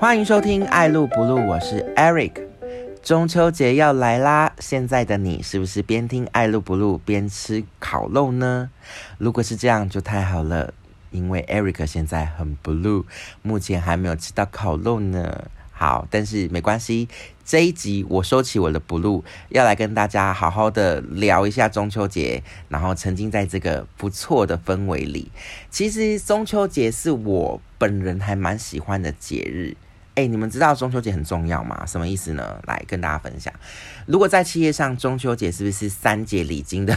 欢迎收听《爱录不录》，我是 Eric。中秋节要来啦，现在的你是不是边听《爱录不录》边吃烤肉呢？如果是这样，就太好了，因为 Eric 现在很 blue，目前还没有吃到烤肉呢。好，但是没关系，这一集我收起我的 blue，要来跟大家好好的聊一下中秋节，然后沉浸在这个不错的氛围里。其实中秋节是我本人还蛮喜欢的节日。哎，你们知道中秋节很重要吗？什么意思呢？来跟大家分享。如果在企业上，中秋节是不是三节礼金的？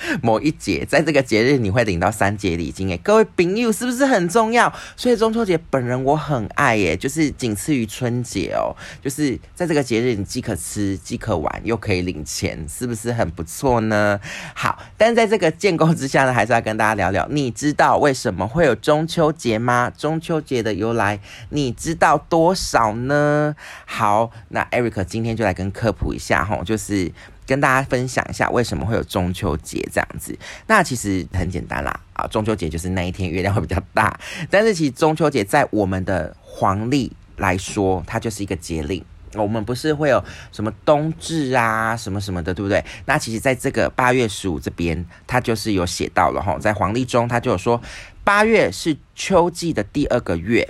某一节，在这个节日你会领到三节礼金诶，各位朋友是不是很重要？所以中秋节本人我很爱耶，就是仅次于春节哦，就是在这个节日你既可吃既可玩又可以领钱，是不是很不错呢？好，但是在这个建构之下呢，还是要跟大家聊聊，你知道为什么会有中秋节吗？中秋节的由来你知道多少呢？好，那 Eric 今天就来跟科普一下哈，就是。跟大家分享一下为什么会有中秋节这样子。那其实很简单啦，啊，中秋节就是那一天月亮会比较大。但是其实中秋节在我们的黄历来说，它就是一个节令。我们不是会有什么冬至啊，什么什么的，对不对？那其实在这个八月十五这边，它就是有写到了哈，在黄历中，它就有说八月是秋季的第二个月，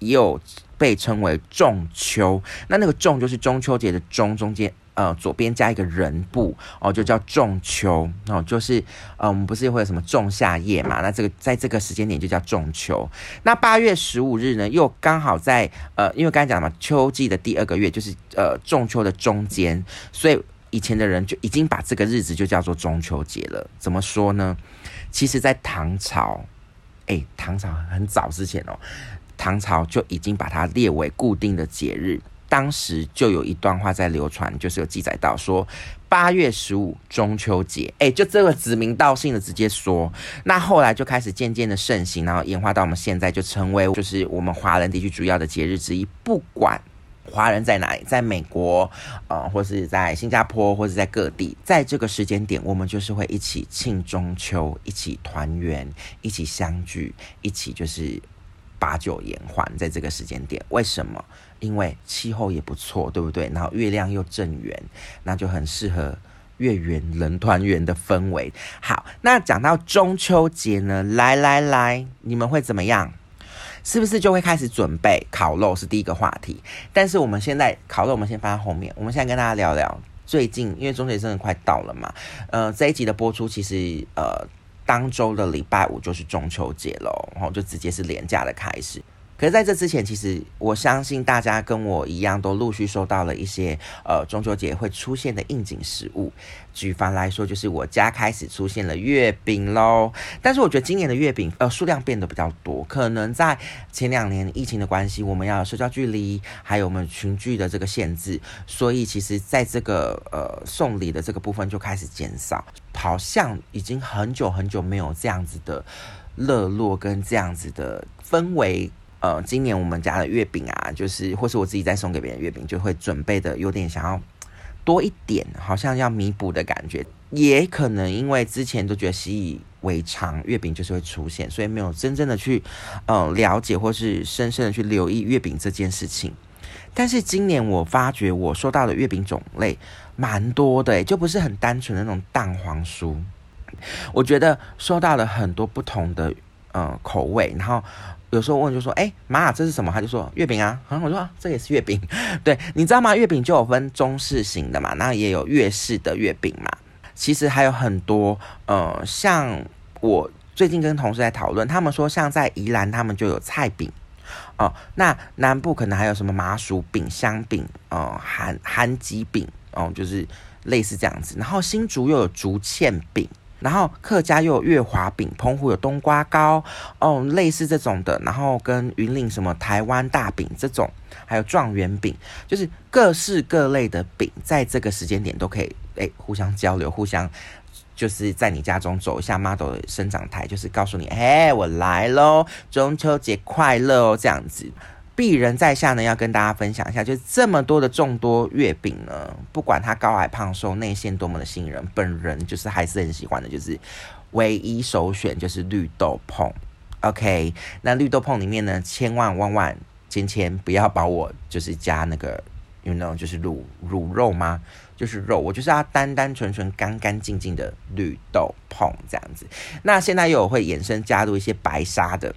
也有被称为仲秋。那那个仲就是中秋节的中中间。呃，左边加一个人部哦，就叫仲秋哦，就是呃，我们不是会有什么仲夏夜嘛？那这个在这个时间点就叫仲秋。那八月十五日呢，又刚好在呃，因为刚才讲了嘛，秋季的第二个月就是呃仲秋的中间，所以以前的人就已经把这个日子就叫做中秋节了。怎么说呢？其实，在唐朝，哎，唐朝很早之前哦，唐朝就已经把它列为固定的节日。当时就有一段话在流传，就是有记载到说八月十五中秋节，哎，就这个指名道姓的直接说。那后来就开始渐渐的盛行，然后演化到我们现在就成为就是我们华人地区主要的节日之一。不管华人在哪里，在美国，呃，或是在新加坡，或者在各地，在这个时间点，我们就是会一起庆中秋，一起团圆，一起相聚，一起就是把酒言欢。在这个时间点，为什么？因为气候也不错，对不对？然后月亮又正圆，那就很适合月圆人团圆的氛围。好，那讲到中秋节呢，来来来，你们会怎么样？是不是就会开始准备烤肉？是第一个话题。但是我们现在烤肉，我们先放在后面。我们现在跟大家聊聊最近，因为中秋节真的快到了嘛。呃，这一集的播出，其实呃，当周的礼拜五就是中秋节喽，然后就直接是廉价的开始。可是在这之前，其实我相信大家跟我一样，都陆续收到了一些呃中秋节会出现的应景食物。举凡来说，就是我家开始出现了月饼喽。但是我觉得今年的月饼呃数量变得比较多，可能在前两年疫情的关系，我们要社交距离，还有我们群聚的这个限制，所以其实在这个呃送礼的这个部分就开始减少，好像已经很久很久没有这样子的热络跟这样子的氛围。呃，今年我们家的月饼啊，就是或是我自己在送给别人月饼，就会准备的有点想要多一点，好像要弥补的感觉。也可能因为之前都觉得习以为常，月饼就是会出现，所以没有真正的去呃了解或是深深的去留意月饼这件事情。但是今年我发觉我收到的月饼种类蛮多的，就不是很单纯的那种蛋黄酥。我觉得收到了很多不同的嗯口味，然后。有时候问就说：“哎，妈，这是什么？”他就说：“月饼啊。”然后我说：“这也是月饼。”对，你知道吗？月饼就有分中式型的嘛，那也有粤式的月饼嘛。其实还有很多，呃，像我最近跟同事在讨论，他们说像在宜兰，他们就有菜饼哦。那南部可能还有什么麻薯饼、香饼、哦，韩韩吉饼哦，就是类似这样子。然后新竹又有竹签饼。然后客家又有月华饼，澎湖有冬瓜糕，哦，类似这种的。然后跟云岭什么台湾大饼这种，还有状元饼，就是各式各类的饼，在这个时间点都可以诶互相交流，互相就是在你家中走一下妈祖的生长台，就是告诉你，哎，我来喽，中秋节快乐哦，这样子。鄙人在下呢，要跟大家分享一下，就这么多的众多月饼呢，不管它高矮胖瘦、内馅多么的吸引人，本人就是还是很喜欢的，就是唯一首选就是绿豆椪。OK，那绿豆碰里面呢，千万万万千千不要把我就是加那个，you know，就是卤卤肉吗？就是肉，我就是要单单纯纯、干干净净的绿豆碰这样子。那现在又会衍生加入一些白沙的，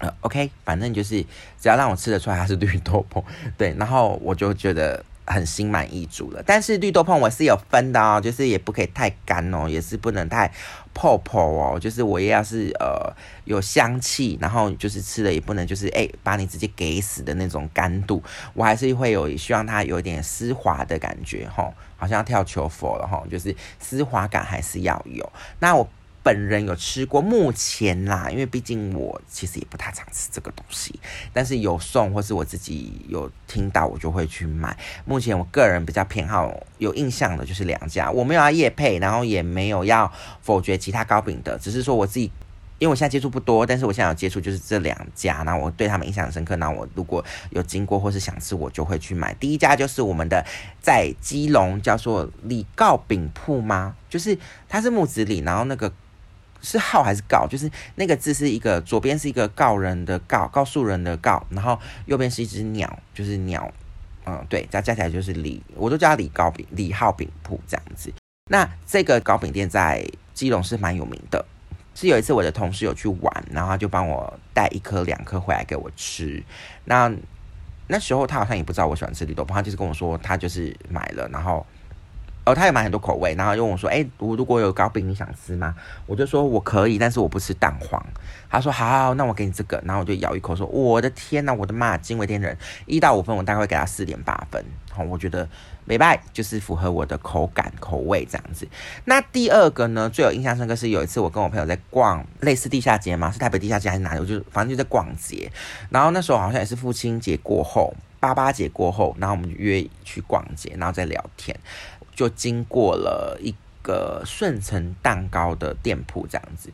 呃，OK，反正就是只要让我吃得出来它是绿豆碰，对，然后我就觉得。很心满意足了，但是绿豆碰我是有分的哦，就是也不可以太干哦，也是不能太泡泡哦，就是我也要是呃有香气，然后就是吃的也不能就是哎把你直接给死的那种干度，我还是会有希望它有点丝滑的感觉哈，好像要跳球佛了哈，就是丝滑感还是要有。那我。本人有吃过，目前啦，因为毕竟我其实也不太常吃这个东西，但是有送或是我自己有听到，我就会去买。目前我个人比较偏好有印象的就是两家，我没有要夜配，然后也没有要否决其他糕饼的，只是说我自己，因为我现在接触不多，但是我现在有接触就是这两家，那我对他们印象深刻，那我如果有经过或是想吃，我就会去买。第一家就是我们的在基隆叫做李糕饼铺吗？就是它是木子李，然后那个。是号还是告？就是那个字是一个，左边是一个告人的告，告诉人的告，然后右边是一只鸟，就是鸟，嗯，对，加加起来就是李，我都叫李糕饼，李号饼铺这样子。那这个糕饼店在基隆是蛮有名的，是有一次我的同事有去玩，然后他就帮我带一颗两颗回来给我吃。那那时候他好像也不知道我喜欢吃绿豆，他就是跟我说他就是买了，然后。哦，他也买很多口味，然后又问我说：“哎，我如果有糕饼，你想吃吗？”我就说：“我可以，但是我不吃蛋黄。”他说：“好，那我给你这个。”然后我就咬一口说：“我的天呐，我的妈，惊为天人！一到五分，我大概会给他四点八分。好，我觉得美拜就是符合我的口感口味这样子。那第二个呢，最有印象深刻是有一次我跟我朋友在逛类似地下街嘛，是台北地下街还是哪里？我就反正就在逛街。然后那时候好像也是父亲节过后，八八节过后，然后我们约去逛街，然后再聊天。就经过了一个顺成蛋糕的店铺，这样子，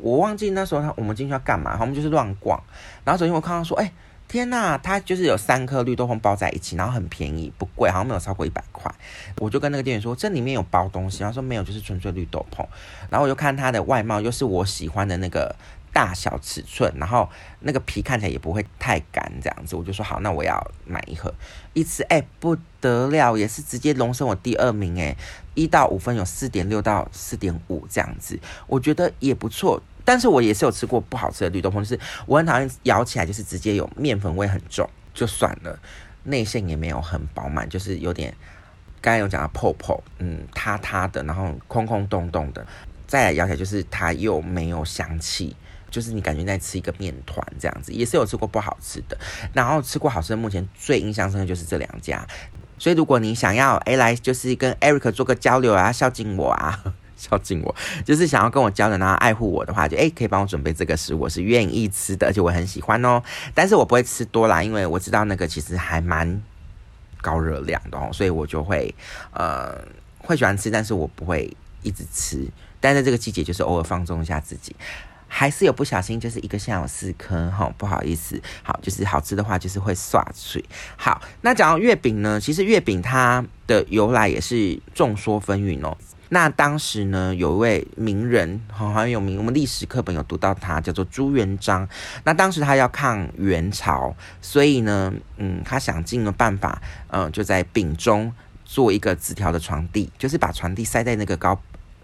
我忘记那时候他我们进去要干嘛，我们就是乱逛，然后首先我看到说，哎，天呐，它就是有三颗绿豆椪包在一起，然后很便宜，不贵，好像没有超过一百块，我就跟那个店员说，这里面有包东西，他说没有，就是纯粹绿豆椪，然后我就看它的外貌，又是我喜欢的那个。大小尺寸，然后那个皮看起来也不会太干，这样子，我就说好，那我要买一盒，一吃，哎，不得了，也是直接荣升我第二名，哎，一到五分有四点六到四点五这样子，我觉得也不错，但是我也是有吃过不好吃的绿豆椪，就是我很讨厌咬起来就是直接有面粉味很重，就算了，内馅也没有很饱满，就是有点刚才有讲的泡泡，嗯，塌塌的，然后空空洞洞的，再来咬起来就是它又没有香气。就是你感觉在吃一个面团这样子，也是有吃过不好吃的，然后吃过好吃的。目前最印象深的就是这两家，所以如果你想要哎来就是跟 Eric 做个交流啊，孝敬我啊，孝敬我，就是想要跟我交流然后爱护我的话，就哎可以帮我准备这个食物，我是愿意吃的，而且我很喜欢哦。但是我不会吃多啦，因为我知道那个其实还蛮高热量的哦，所以我就会呃会喜欢吃，但是我不会一直吃。但在这个季节，就是偶尔放纵一下自己。还是有不小心，就是一个像有四颗哈，不好意思。好，就是好吃的话，就是会刷嘴。好，那讲到月饼呢，其实月饼它的由来也是众说纷纭哦。那当时呢，有一位名人，好像有名，我们历史课本有读到他，叫做朱元璋。那当时他要抗元朝，所以呢，嗯，他想尽了办法，嗯，就在饼中做一个纸条的传递，就是把传递塞在那个糕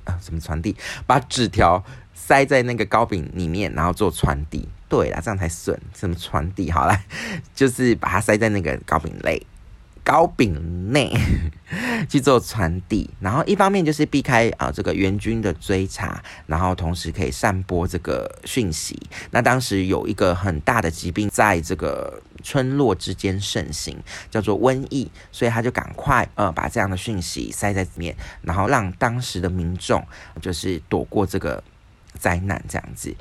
啊，什么传递？把纸条。塞在那个糕饼里面，然后做传递。对啦，这样才顺。什么传递？好了，就是把它塞在那个糕饼内，糕饼内 去做传递。然后一方面就是避开啊这个援军的追查，然后同时可以散播这个讯息。那当时有一个很大的疾病在这个村落之间盛行，叫做瘟疫，所以他就赶快呃把这样的讯息塞在里面，然后让当时的民众就是躲过这个。灾难这样子，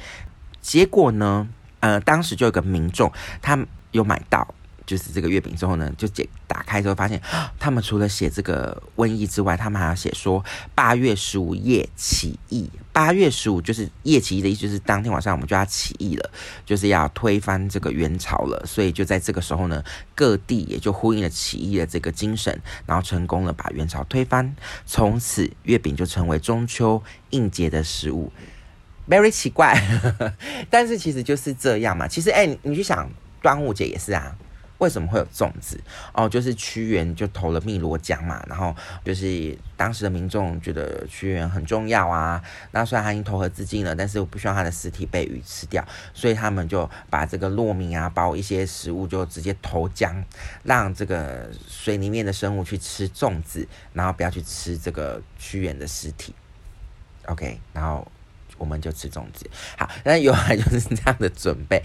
结果呢？呃，当时就有个民众，他有买到就是这个月饼之后呢，就解打开之后发现，他们除了写这个瘟疫之外，他们还要写说八月十五夜起义。八月十五就是夜起义的意思，就是当天晚上我们就要起义了，就是要推翻这个元朝了。所以就在这个时候呢，各地也就呼应了起义的这个精神，然后成功了把元朝推翻。从此月饼就成为中秋应节的食物。Very 奇怪，但是其实就是这样嘛。其实，哎，你去想，端午节也是啊。为什么会有粽子？哦，就是屈原就投了汨罗江嘛，然后就是当时的民众觉得屈原很重要啊。那虽然他已经投河自尽了，但是我不希望他的尸体被鱼吃掉，所以他们就把这个糯米啊，包一些食物就直接投江，让这个水里面的生物去吃粽子，然后不要去吃这个屈原的尸体。OK，然后。我们就吃粽子，好，那有来就是这样的准备，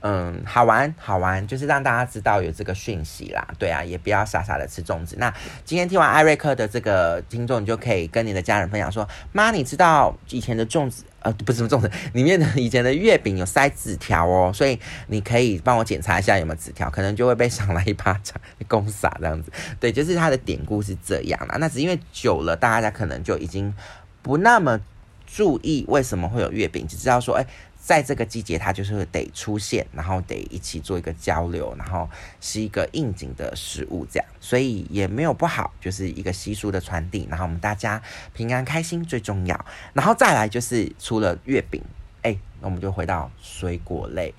嗯，好玩好玩，就是让大家知道有这个讯息啦，对啊，也不要傻傻的吃粽子。那今天听完艾瑞克的这个听众，你就可以跟你的家人分享说，妈，你知道以前的粽子，呃，不是什么粽子，里面的以前的月饼有塞纸条哦，所以你可以帮我检查一下有没有纸条，可能就会被赏了一巴掌，公傻这样子，对，就是它的典故是这样啦，那只因为久了，大家可能就已经不那么。注意为什么会有月饼，只知道说，哎，在这个季节它就是得出现，然后得一起做一个交流，然后是一个应景的食物，这样，所以也没有不好，就是一个习俗的传递，然后我们大家平安开心最重要，然后再来就是除了月饼，哎，那我们就回到水果类，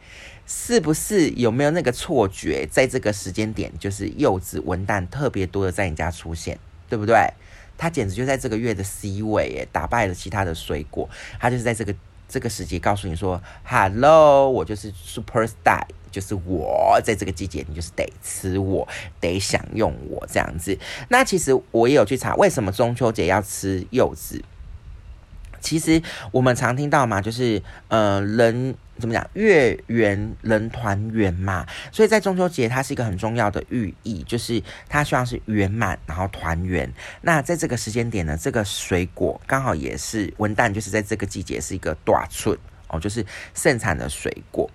是不是有没有那个错觉，在这个时间点，就是柚子、文旦特别多的在你家出现，对不对？它简直就在这个月的 C 位，耶，打败了其他的水果。它就是在这个这个时节告诉你说：“Hello，我就是 Super Star，就是我在这个季节，你就是得吃我，得享用我这样子。”那其实我也有去查，为什么中秋节要吃柚子？其实我们常听到嘛，就是呃人。怎么讲？月圆人团圆嘛，所以在中秋节，它是一个很重要的寓意，就是它希望是圆满，然后团圆。那在这个时间点呢，这个水果刚好也是文旦，就是在这个季节是一个大寸哦，就是盛产的水果。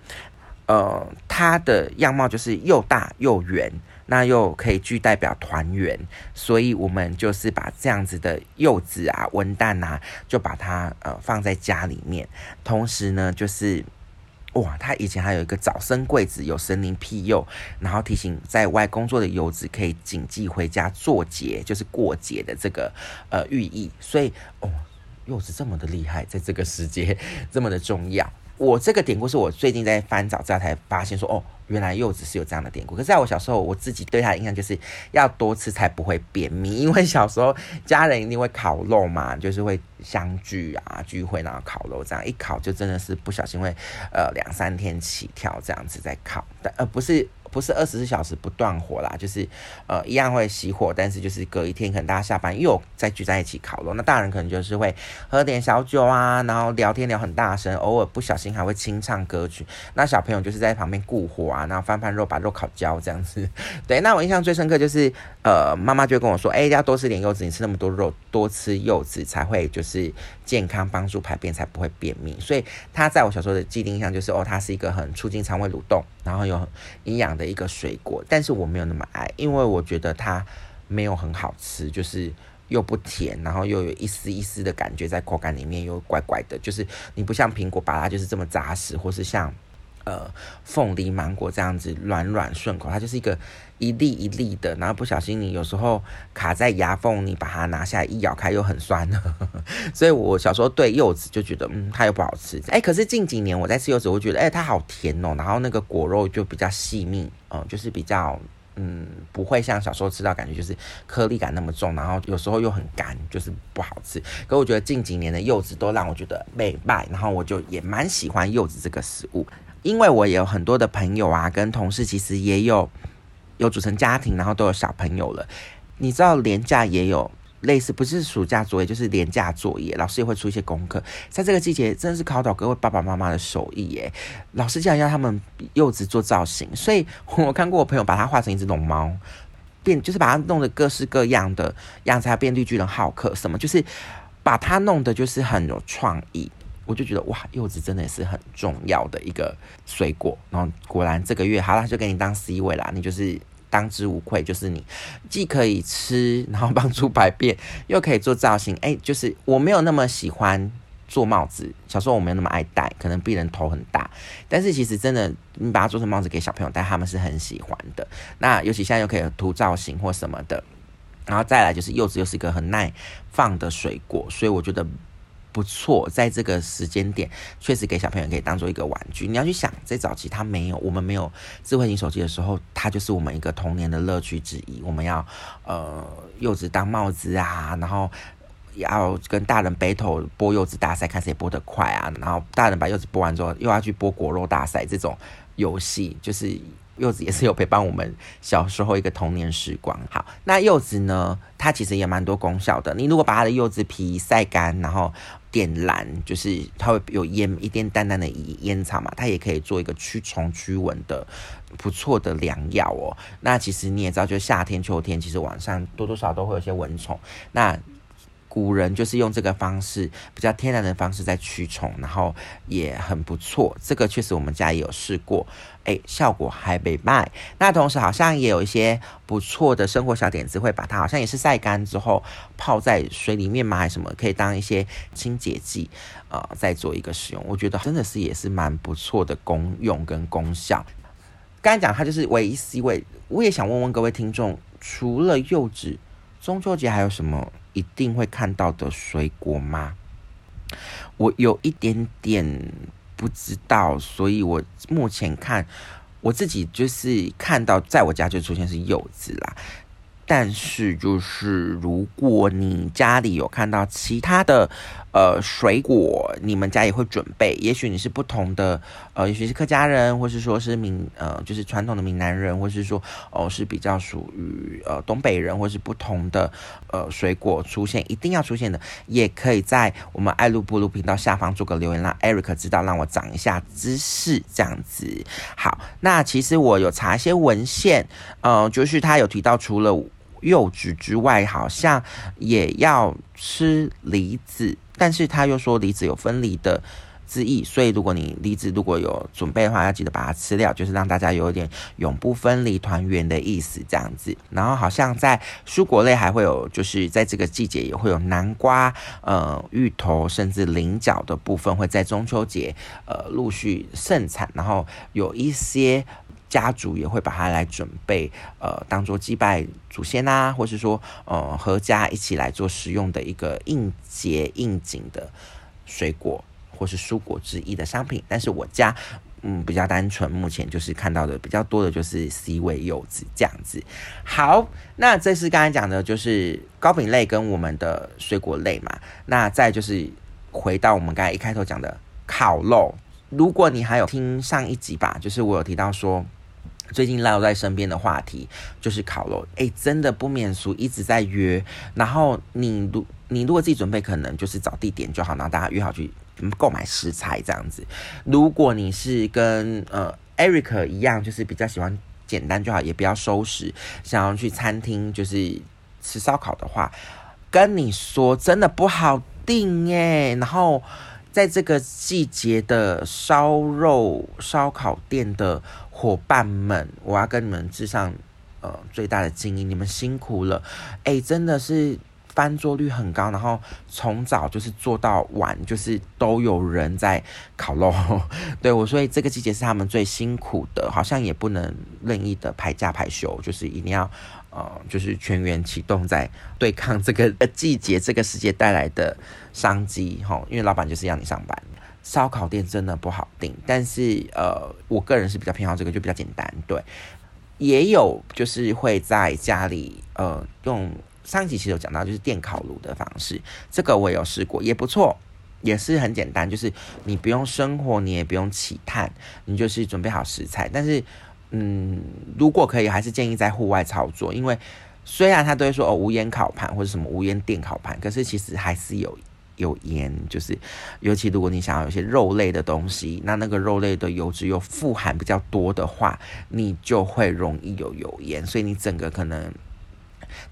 呃，它的样貌就是又大又圆，那又可以具代表团圆，所以我们就是把这样子的柚子啊、文旦啊，就把它呃放在家里面，同时呢，就是。哇，他以前还有一个早生贵子，有神灵庇佑，然后提醒在外工作的游子可以谨记回家做节，就是过节的这个呃寓意。所以哦，柚子这么的厉害，在这个时节这么的重要。我这个典故是我最近在翻找资料才发现，说哦，原来柚子是有这样的典故。可是在我小时候，我自己对它的印象就是要多吃才不会便秘，因为小时候家人一定会烤肉嘛，就是会相聚啊聚会，然后烤肉，这样一烤就真的是不小心会呃两三天起跳这样子在烤，但呃不是。不是二十四小时不断火啦，就是呃一样会熄火，但是就是隔一天可能大家下班又再聚在一起烤肉，那大人可能就是会喝点小酒啊，然后聊天聊很大声，偶尔不小心还会清唱歌曲。那小朋友就是在旁边顾火啊，然后翻翻肉，把肉烤焦这样子。对，那我印象最深刻就是呃妈妈就跟我说，哎要多吃点柚子，你吃那么多肉，多吃柚子才会就是健康，帮助排便才不会便秘。所以它在我小时候的既定印象就是哦，它是一个很促进肠胃蠕动，然后有营养。的一个水果，但是我没有那么爱，因为我觉得它没有很好吃，就是又不甜，然后又有一丝一丝的感觉在口感里面，又怪怪的，就是你不像苹果，把它就是这么扎实，或是像呃凤梨、芒果这样子软软顺口，它就是一个一粒一粒的，然后不小心你有时候卡在牙缝，你把它拿下来一咬开又很酸，所以我小时候对柚子就觉得嗯它又不好吃，哎，可是近几年我在吃柚子，我觉得哎它好甜哦，然后那个果肉就比较细密。嗯，就是比较，嗯，不会像小时候吃到感觉就是颗粒感那么重，然后有时候又很干，就是不好吃。可我觉得近几年的柚子都让我觉得美败，然后我就也蛮喜欢柚子这个食物，因为我也有很多的朋友啊，跟同事其实也有有组成家庭，然后都有小朋友了。你知道廉价也有。类似不是暑假作业，就是廉价作业，老师也会出一些功课。在这个季节，真的是考倒各位爸爸妈妈的手艺耶！老师竟然要他们柚子做造型，所以我看过我朋友把它画成一只龙猫，变就是把它弄得各式各样的样子，还变绿巨人、浩克什么，就是把它弄得就是很有创意。我就觉得哇，柚子真的是很重要的一个水果。然后果然这个月好了，就给你当 C 位啦，你就是。当之无愧，就是你既可以吃，然后帮助排便，又可以做造型。哎，就是我没有那么喜欢做帽子，小时候我没有那么爱戴，可能病人头很大。但是其实真的，你把它做成帽子给小朋友戴，他们是很喜欢的。那尤其现在又可以涂造型或什么的，然后再来就是柚子又是一个很耐放的水果，所以我觉得不错，在这个时间点，确实给小朋友可以当做一个玩具。你要去想，在早期他没有，我们没有智慧型手机的时候，它就是我们一个童年的乐趣之一。我们要呃柚子当帽子啊，然后要跟大人 battle 剥柚子大赛，看谁剥得快啊。然后大人把柚子剥完之后，又要去剥果肉大赛，这种游戏就是。柚子也是有陪伴我们小时候一个童年时光。好，那柚子呢？它其实也蛮多功效的。你如果把它的柚子皮晒干，然后点燃，就是它会有烟一点淡淡的烟草嘛，它也可以做一个驱虫驱蚊的不错的良药哦。那其实你也知道，就夏天、秋天，其实晚上多多少少都会有些蚊虫。那古人就是用这个方式，比较天然的方式在驱虫，然后也很不错。这个确实我们家也有试过，哎，效果还没卖。那同时好像也有一些不错的生活小点子，会把它好像也是晒干之后泡在水里面嘛，还是什么，可以当一些清洁剂，呃，再做一个使用。我觉得真的是也是蛮不错的功用跟功效。刚才讲它就是唯一 C 位，我也想问问各位听众，除了柚子，中秋节还有什么？一定会看到的水果吗？我有一点点不知道，所以我目前看我自己就是看到，在我家就出现是柚子啦。但是，就是如果你家里有看到其他的呃水果，你们家也会准备。也许你是不同的，呃，也许是客家人，或是说是闽呃，就是传统的闽南人，或是说哦是比较属于呃东北人，或是不同的呃水果出现，一定要出现的，也可以在我们爱路布鲁频道下方做个留言，让 Eric 知道，让我长一下知识，这样子。好，那其实我有查一些文献，呃，就是他有提到除了。柚子之外，好像也要吃梨子，但是他又说梨子有分离的之意，所以如果你梨子如果有准备的话，要记得把它吃掉，就是让大家有一点永不分离、团圆的意思这样子。然后好像在蔬果类还会有，就是在这个季节也会有南瓜、呃芋头，甚至菱角的部分会在中秋节呃陆续盛产，然后有一些。家族也会把它来准备，呃，当做祭拜祖先啊，或是说，呃，合家一起来做食用的一个应节应景的水果或是蔬果之一的商品。但是我家，嗯，比较单纯，目前就是看到的比较多的就是 C 位柚子这样子。好，那这是刚才讲的，就是糕饼类跟我们的水果类嘛。那再就是回到我们刚才一开头讲的烤肉，如果你还有听上一集吧，就是我有提到说。最近绕在身边的话题就是烤肉，哎，真的不免俗，一直在约。然后你如你如果自己准备，可能就是找地点就好，然后大家约好去购买食材这样子。如果你是跟呃 Eric 一样，就是比较喜欢简单就好，也不要收拾，想要去餐厅就是吃烧烤的话，跟你说真的不好定哎。然后在这个季节的烧肉烧烤店的。伙伴们，我要跟你们致上呃最大的敬意，你们辛苦了，哎，真的是翻桌率很高，然后从早就是做到晚，就是都有人在烤肉，对我，所以这个季节是他们最辛苦的，好像也不能任意的排假排休，就是一定要呃就是全员启动在对抗这个季节这个世界带来的商机，哈，因为老板就是要你上班。烧烤店真的不好订，但是呃，我个人是比较偏好这个，就比较简单。对，也有就是会在家里呃用上一集其实有讲到，就是电烤炉的方式，这个我有试过，也不错，也是很简单，就是你不用生火，你也不用起炭，你就是准备好食材。但是嗯，如果可以，还是建议在户外操作，因为虽然他都会说哦无烟烤盘或者什么无烟电烤盘，可是其实还是有。有盐，就是尤其如果你想要有些肉类的东西，那那个肉类的油脂又富含比较多的话，你就会容易有油盐，所以你整个可能。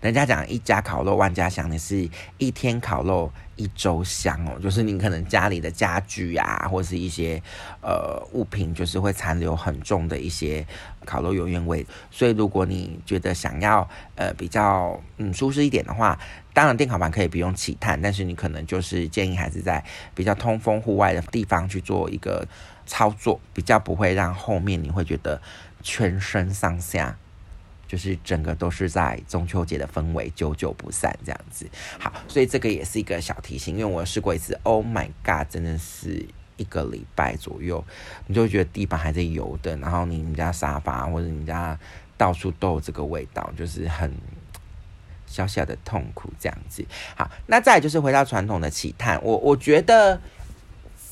人家讲一家烤肉万家香，你是一天烤肉一周香哦。就是你可能家里的家具啊，或是一些呃物品，就是会残留很重的一些烤肉油烟味。所以如果你觉得想要呃比较嗯舒适一点的话，当然电烤盘可以不用起炭，但是你可能就是建议还是在比较通风户外的地方去做一个操作，比较不会让后面你会觉得全身上下。就是整个都是在中秋节的氛围，久久不散这样子。好，所以这个也是一个小提醒，因为我试过一次，Oh my God，真的是一个礼拜左右，你就会觉得地板还在油的，然后你们家沙发或者你家到处都有这个味道，就是很小小的痛苦这样子。好，那再就是回到传统的起探，我我觉得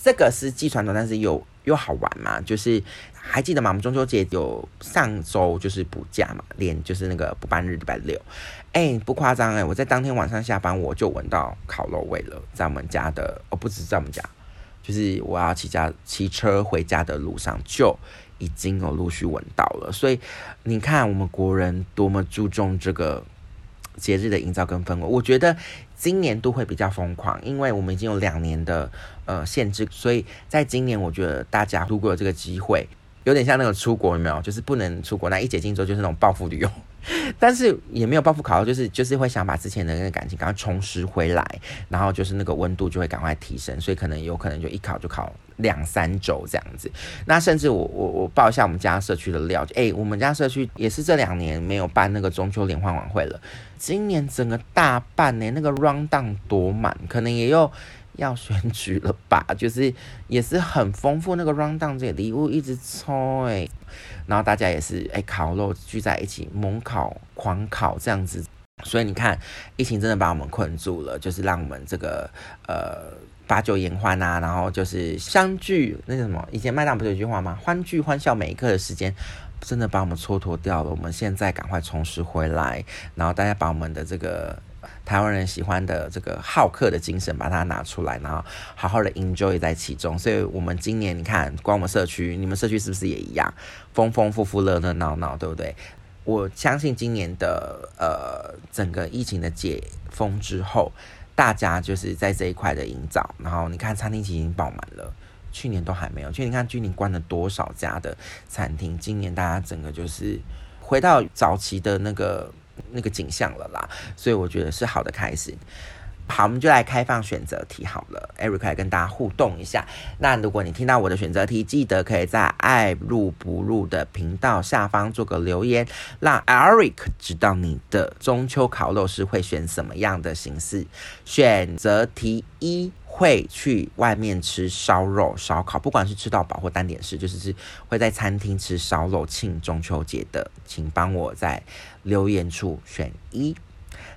这个是既传统，但是又又好玩嘛，就是。还记得吗？我们中秋节有上周就是补假嘛，连就是那个补班日礼拜六，哎，不夸张哎，我在当天晚上下班我就闻到烤肉味了，在我们家的哦，不止在我们家，就是我要骑家骑车回家的路上就已经有陆续闻到了。所以你看，我们国人多么注重这个节日的营造跟氛围，我觉得今年都会比较疯狂，因为我们已经有两年的呃限制，所以在今年我觉得大家如果有这个机会。有点像那个出国有没有？就是不能出国，那一解禁之后就是那种报复旅游，但是也没有报复考，就是就是会想把之前的那个感情赶快重拾回来，然后就是那个温度就会赶快提升，所以可能有可能就一考就考两三周这样子。那甚至我我我报一下我们家社区的料，哎，我们家社区也是这两年没有办那个中秋联欢晚会了，今年整个大半年那个 round down 多满，可能也有。要选举了吧？就是也是很丰富那个 round down 这礼物一直抽哎，然后大家也是哎烤肉聚在一起猛烤狂烤这样子，所以你看疫情真的把我们困住了，就是让我们这个呃把酒言欢啊，然后就是相聚那个什么，以前麦当不是有句话吗？欢聚欢笑每一刻的时间，真的把我们蹉跎掉了。我们现在赶快重拾回来，然后大家把我们的这个。台湾人喜欢的这个好客的精神，把它拿出来，然后好好的 enjoy 在其中。所以，我们今年你看，光我们社区，你们社区是不是也一样，丰丰富富、热热闹闹，对不对？我相信今年的呃整个疫情的解封之后，大家就是在这一块的营造。然后你看，餐厅已经爆满了，去年都还没有。去年看居年关了多少家的餐厅，今年大家整个就是回到早期的那个。那个景象了啦，所以我觉得是好的开始。好，我们就来开放选择题好了，Eric 来跟大家互动一下。那如果你听到我的选择题，记得可以在爱入不入的频道下方做个留言，让 Eric 知道你的中秋烤肉是会选什么样的形式。选择题一。会去外面吃烧肉、烧烤，不管是吃到饱或单点式，就是是会在餐厅吃烧肉庆中秋节的，请帮我在留言处选一。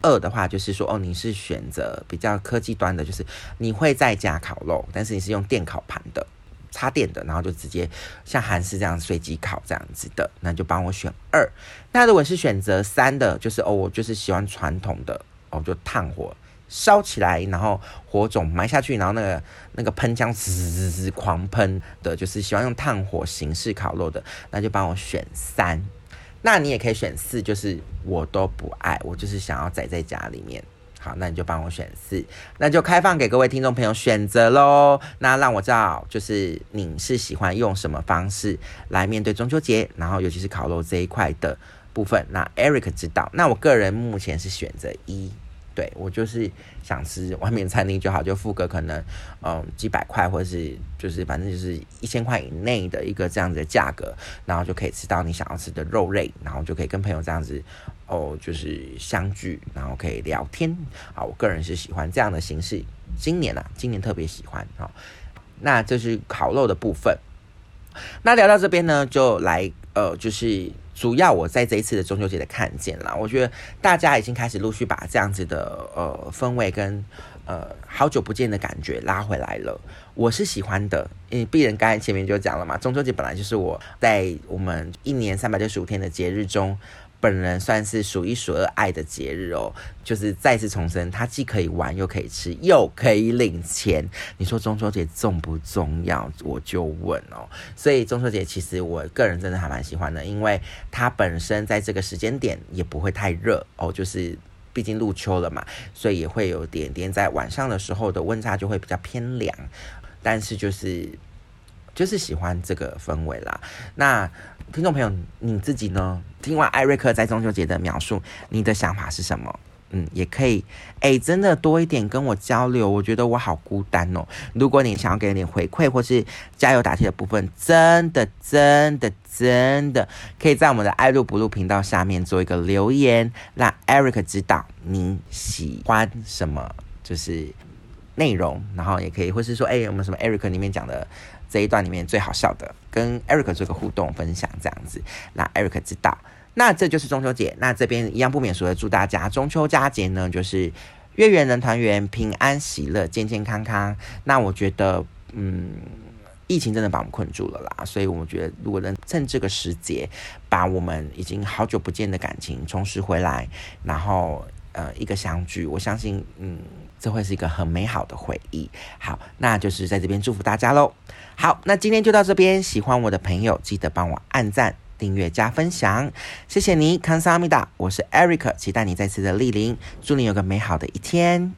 二的话就是说，哦，你是选择比较科技端的，就是你会在家烤肉，但是你是用电烤盘的，插电的，然后就直接像韩式这样随机烤这样子的，那就帮我选二。那如果是选择三的，就是哦，我就是喜欢传统的，哦，就炭火。烧起来，然后火种埋下去，然后那个那个喷枪滋滋滋狂喷的，就是喜欢用炭火形式烤肉的，那就帮我选三。那你也可以选四，就是我都不爱，我就是想要宅在家里面。好，那你就帮我选四，那就开放给各位听众朋友选择喽。那让我知道，就是你是喜欢用什么方式来面对中秋节，然后尤其是烤肉这一块的部分。那 Eric 知道，那我个人目前是选择一。对我就是想吃外面餐厅就好，就付个可能嗯几百块，或者是就是反正就是一千块以内的一个这样子的价格，然后就可以吃到你想要吃的肉类，然后就可以跟朋友这样子哦，就是相聚，然后可以聊天啊。我个人是喜欢这样的形式，今年啊，今年特别喜欢啊。那这是烤肉的部分。那聊到这边呢，就来呃，就是。主要我在这一次的中秋节的看见啦，我觉得大家已经开始陆续把这样子的呃氛围跟呃好久不见的感觉拉回来了，我是喜欢的，因为毕人刚才前面就讲了嘛，中秋节本来就是我在我们一年三百六十五天的节日中。本人算是数一数二爱的节日哦，就是再次重申，它既可以玩又可以吃又可以领钱。你说中秋节重不重要？我就问哦。所以中秋节其实我个人真的还蛮喜欢的，因为它本身在这个时间点也不会太热哦，就是毕竟入秋了嘛，所以也会有点点在晚上的时候的温差就会比较偏凉，但是就是就是喜欢这个氛围啦。那。听众朋友，你自己呢？听完艾瑞克在中秋节的描述，你的想法是什么？嗯，也可以，哎，真的多一点跟我交流，我觉得我好孤单哦。如果你想要给点回馈或是加油打气的部分，真的真的真的可以在我们的爱录不录频道下面做一个留言，让 Eric 知道你喜欢什么，就是内容，然后也可以，或是说，哎，有没有什么 Eric 里面讲的这一段里面最好笑的，跟 Eric 做个互动分享，这样子让 Eric 知道。那这就是中秋节，那这边一样不免俗的祝大家中秋佳节呢，就是月圆人团圆，平安喜乐，健健康康。那我觉得，嗯，疫情真的把我们困住了啦，所以我们觉得如果能趁这个时节，把我们已经好久不见的感情重拾回来，然后呃一个相聚，我相信，嗯，这会是一个很美好的回忆。好，那就是在这边祝福大家喽。好，那今天就到这边，喜欢我的朋友记得帮我按赞。订阅加分享，谢谢你，康萨米达，我是 Eric，期待你再次的莅临，祝你有个美好的一天。